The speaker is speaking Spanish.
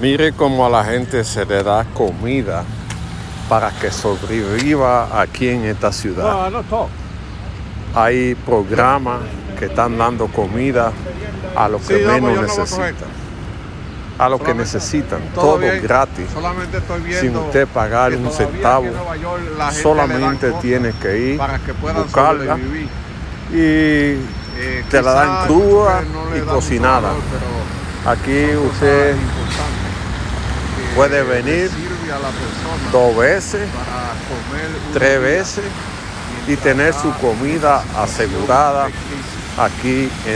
Mire cómo a la gente se le da comida para que sobreviva aquí en esta ciudad. Hay programas que están dando comida a los que Sí, no, pues menos coger. necesitan. A los que necesitan, Todo todo bien. gratis, Solamente estoy sin usted pagar un centavo. York Solamente tiene que ir, para que buscarla y Eh, te la dan no le y cocinada. valor, aquí usted puede venir dos veces, tres veces y tener su comida asegurada aquí en